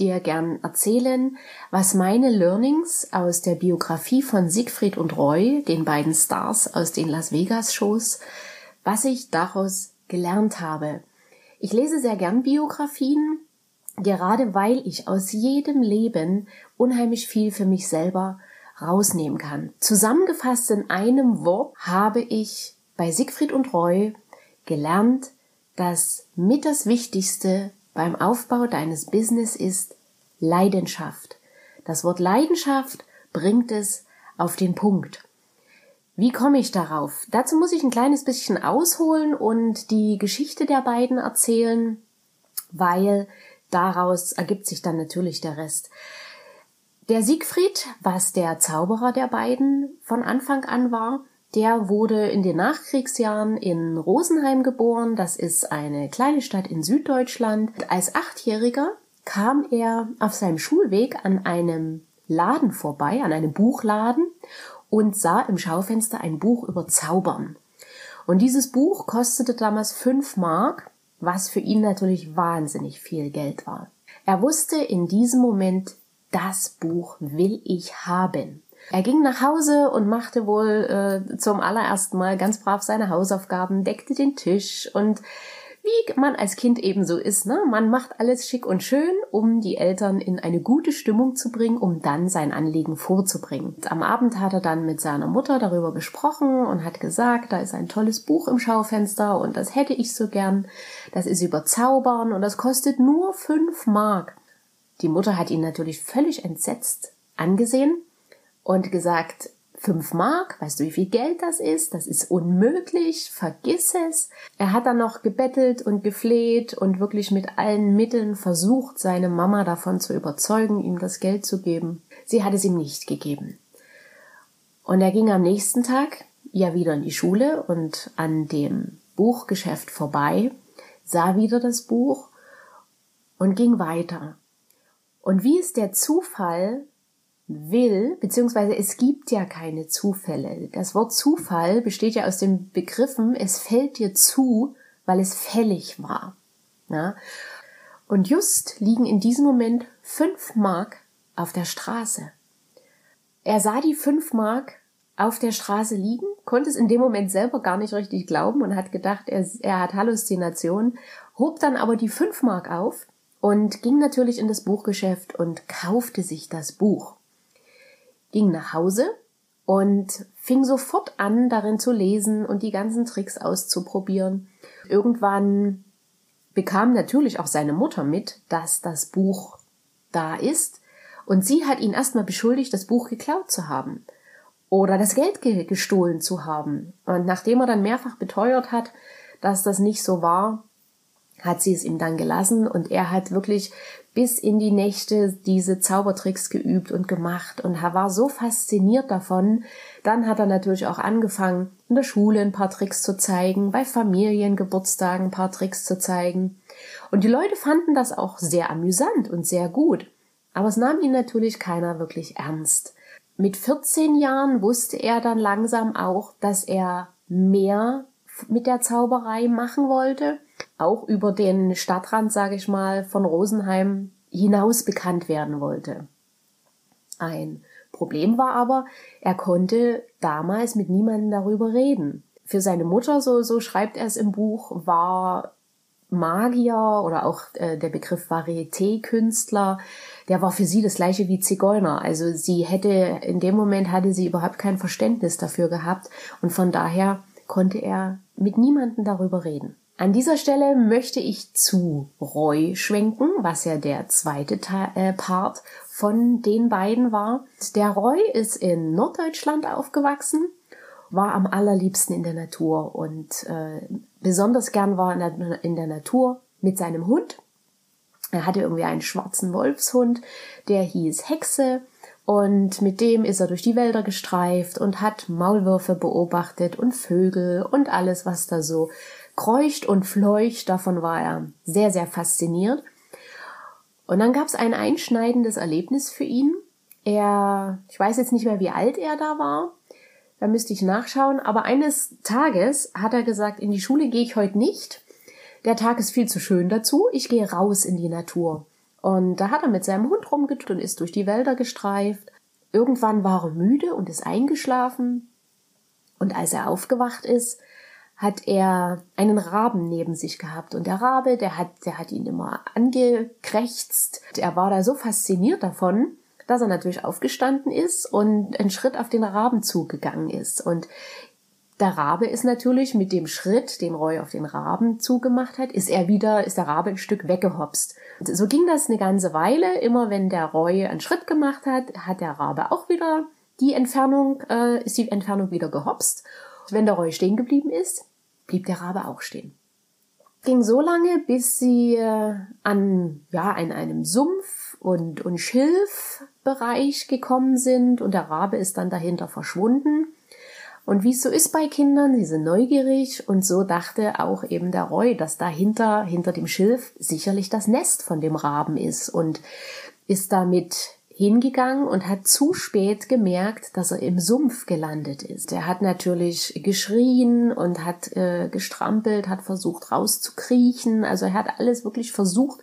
dir gern erzählen, was meine Learnings aus der Biografie von Siegfried und Roy, den beiden Stars aus den Las Vegas Shows, was ich daraus gelernt habe. Ich lese sehr gern Biografien, gerade weil ich aus jedem Leben unheimlich viel für mich selber rausnehmen kann. Zusammengefasst in einem Wort habe ich bei Siegfried und Roy gelernt, dass mit das Wichtigste beim Aufbau deines Business ist Leidenschaft. Das Wort Leidenschaft bringt es auf den Punkt. Wie komme ich darauf? Dazu muss ich ein kleines bisschen ausholen und die Geschichte der beiden erzählen, weil daraus ergibt sich dann natürlich der Rest. Der Siegfried, was der Zauberer der beiden von Anfang an war, der wurde in den Nachkriegsjahren in Rosenheim geboren. Das ist eine kleine Stadt in Süddeutschland. Als Achtjähriger kam er auf seinem Schulweg an einem Laden vorbei, an einem Buchladen und sah im Schaufenster ein Buch über Zaubern. Und dieses Buch kostete damals fünf Mark, was für ihn natürlich wahnsinnig viel Geld war. Er wusste in diesem Moment, das Buch will ich haben. Er ging nach Hause und machte wohl äh, zum allerersten Mal ganz brav seine Hausaufgaben, deckte den Tisch und wie man als Kind eben so ist, ne? Man macht alles schick und schön, um die Eltern in eine gute Stimmung zu bringen, um dann sein Anliegen vorzubringen. Am Abend hat er dann mit seiner Mutter darüber gesprochen und hat gesagt, da ist ein tolles Buch im Schaufenster und das hätte ich so gern. Das ist über Zaubern und das kostet nur fünf Mark. Die Mutter hat ihn natürlich völlig entsetzt angesehen und gesagt, fünf Mark, weißt du, wie viel Geld das ist? Das ist unmöglich, vergiss es. Er hat dann noch gebettelt und gefleht und wirklich mit allen Mitteln versucht, seine Mama davon zu überzeugen, ihm das Geld zu geben. Sie hat es ihm nicht gegeben. Und er ging am nächsten Tag ja wieder in die Schule und an dem Buchgeschäft vorbei, sah wieder das Buch und ging weiter. Und wie es der Zufall will, beziehungsweise es gibt ja keine Zufälle. Das Wort Zufall besteht ja aus den Begriffen, es fällt dir zu, weil es fällig war. Ja? Und just liegen in diesem Moment fünf Mark auf der Straße. Er sah die fünf Mark auf der Straße liegen, konnte es in dem Moment selber gar nicht richtig glauben und hat gedacht, er, er hat Halluzinationen, hob dann aber die fünf Mark auf und ging natürlich in das Buchgeschäft und kaufte sich das Buch ging nach Hause und fing sofort an, darin zu lesen und die ganzen Tricks auszuprobieren. Irgendwann bekam natürlich auch seine Mutter mit, dass das Buch da ist, und sie hat ihn erstmal beschuldigt, das Buch geklaut zu haben oder das Geld ge gestohlen zu haben. Und nachdem er dann mehrfach beteuert hat, dass das nicht so war, hat sie es ihm dann gelassen und er hat wirklich bis in die Nächte diese Zaubertricks geübt und gemacht und er war so fasziniert davon. Dann hat er natürlich auch angefangen, in der Schule ein paar Tricks zu zeigen, bei Familiengeburtstagen ein paar Tricks zu zeigen. Und die Leute fanden das auch sehr amüsant und sehr gut. Aber es nahm ihn natürlich keiner wirklich ernst. Mit 14 Jahren wusste er dann langsam auch, dass er mehr mit der Zauberei machen wollte, auch über den Stadtrand, sage ich mal, von Rosenheim hinaus bekannt werden wollte. Ein Problem war aber, er konnte damals mit niemandem darüber reden. Für seine Mutter, so, so schreibt er es im Buch, war Magier oder auch äh, der Begriff Varieté-Künstler, der war für sie das gleiche wie Zigeuner. Also sie hätte, in dem Moment hatte sie überhaupt kein Verständnis dafür gehabt und von daher konnte er mit niemandem darüber reden. An dieser Stelle möchte ich zu Roy schwenken, was ja der zweite äh, Part von den beiden war. Der Roy ist in Norddeutschland aufgewachsen, war am allerliebsten in der Natur und äh, besonders gern war in in der Natur mit seinem Hund. Er hatte irgendwie einen schwarzen Wolfshund, der hieß Hexe und mit dem ist er durch die Wälder gestreift und hat Maulwürfe beobachtet und Vögel und alles, was da so kreucht und fleucht. Davon war er sehr, sehr fasziniert. Und dann gab es ein einschneidendes Erlebnis für ihn. Er, ich weiß jetzt nicht mehr, wie alt er da war. Da müsste ich nachschauen. Aber eines Tages hat er gesagt, in die Schule gehe ich heute nicht. Der Tag ist viel zu schön dazu. Ich gehe raus in die Natur. Und da hat er mit seinem Hund rumgetut und ist durch die Wälder gestreift. Irgendwann war er müde und ist eingeschlafen. Und als er aufgewacht ist, hat er einen Raben neben sich gehabt. Und der Rabe, der hat, der hat ihn immer angekrächzt. Er war da so fasziniert davon, dass er natürlich aufgestanden ist und einen Schritt auf den Raben zugegangen ist. Und der Rabe ist natürlich mit dem Schritt, den Roy auf den Raben zugemacht hat, ist er wieder, ist der Rabe ein Stück weggehopst. So ging das eine ganze Weile. Immer wenn der Roy einen Schritt gemacht hat, hat der Rabe auch wieder die Entfernung, äh, ist die Entfernung wieder gehopst. Wenn der Roy stehen geblieben ist, blieb der Rabe auch stehen. Ging so lange, bis sie äh, an, ja, in einem Sumpf und, und Schilfbereich gekommen sind und der Rabe ist dann dahinter verschwunden. Und wie es so ist bei Kindern, sie sind neugierig und so dachte auch eben der Roy, dass dahinter, hinter dem Schilf sicherlich das Nest von dem Raben ist und ist damit hingegangen und hat zu spät gemerkt, dass er im Sumpf gelandet ist. Er hat natürlich geschrien und hat äh, gestrampelt, hat versucht rauszukriechen. Also er hat alles wirklich versucht,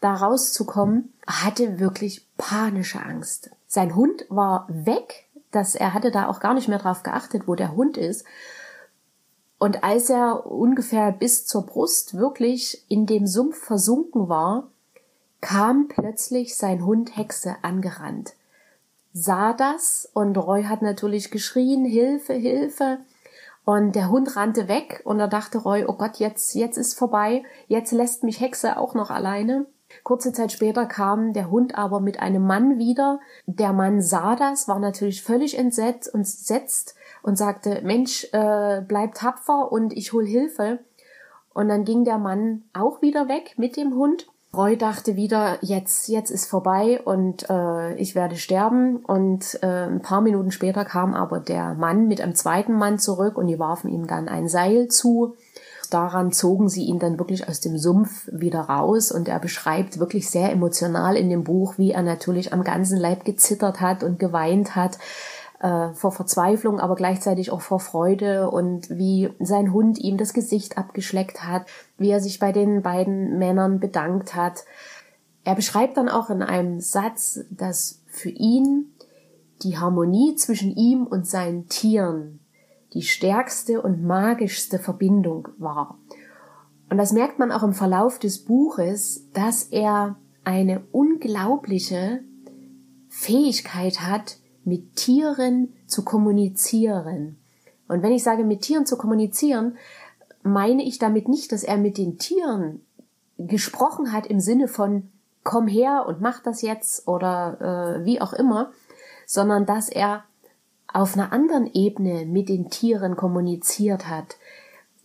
da rauszukommen. Er hatte wirklich panische Angst. Sein Hund war weg, dass er hatte da auch gar nicht mehr drauf geachtet, wo der Hund ist. Und als er ungefähr bis zur Brust wirklich in dem Sumpf versunken war, kam plötzlich sein Hund Hexe angerannt. Sah das und Roy hat natürlich geschrien, Hilfe, Hilfe. Und der Hund rannte weg und da dachte Roy, oh Gott, jetzt, jetzt ist vorbei, jetzt lässt mich Hexe auch noch alleine. Kurze Zeit später kam der Hund aber mit einem Mann wieder. Der Mann sah das, war natürlich völlig entsetzt und setzt und sagte, Mensch, äh, bleib tapfer und ich hol Hilfe. Und dann ging der Mann auch wieder weg mit dem Hund. Roy dachte wieder, jetzt, jetzt ist vorbei und äh, ich werde sterben. Und äh, ein paar Minuten später kam aber der Mann mit einem zweiten Mann zurück und die warfen ihm dann ein Seil zu daran zogen sie ihn dann wirklich aus dem Sumpf wieder raus und er beschreibt wirklich sehr emotional in dem Buch, wie er natürlich am ganzen Leib gezittert hat und geweint hat äh, vor Verzweiflung, aber gleichzeitig auch vor Freude und wie sein Hund ihm das Gesicht abgeschleckt hat, wie er sich bei den beiden Männern bedankt hat. Er beschreibt dann auch in einem Satz, dass für ihn die Harmonie zwischen ihm und seinen Tieren die stärkste und magischste Verbindung war. Und das merkt man auch im Verlauf des Buches, dass er eine unglaubliche Fähigkeit hat, mit Tieren zu kommunizieren. Und wenn ich sage, mit Tieren zu kommunizieren, meine ich damit nicht, dass er mit den Tieren gesprochen hat im Sinne von komm her und mach das jetzt oder äh, wie auch immer, sondern dass er auf einer anderen Ebene mit den Tieren kommuniziert hat.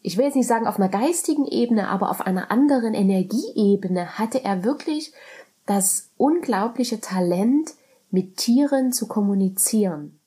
Ich will jetzt nicht sagen auf einer geistigen Ebene, aber auf einer anderen Energieebene hatte er wirklich das unglaubliche Talent, mit Tieren zu kommunizieren.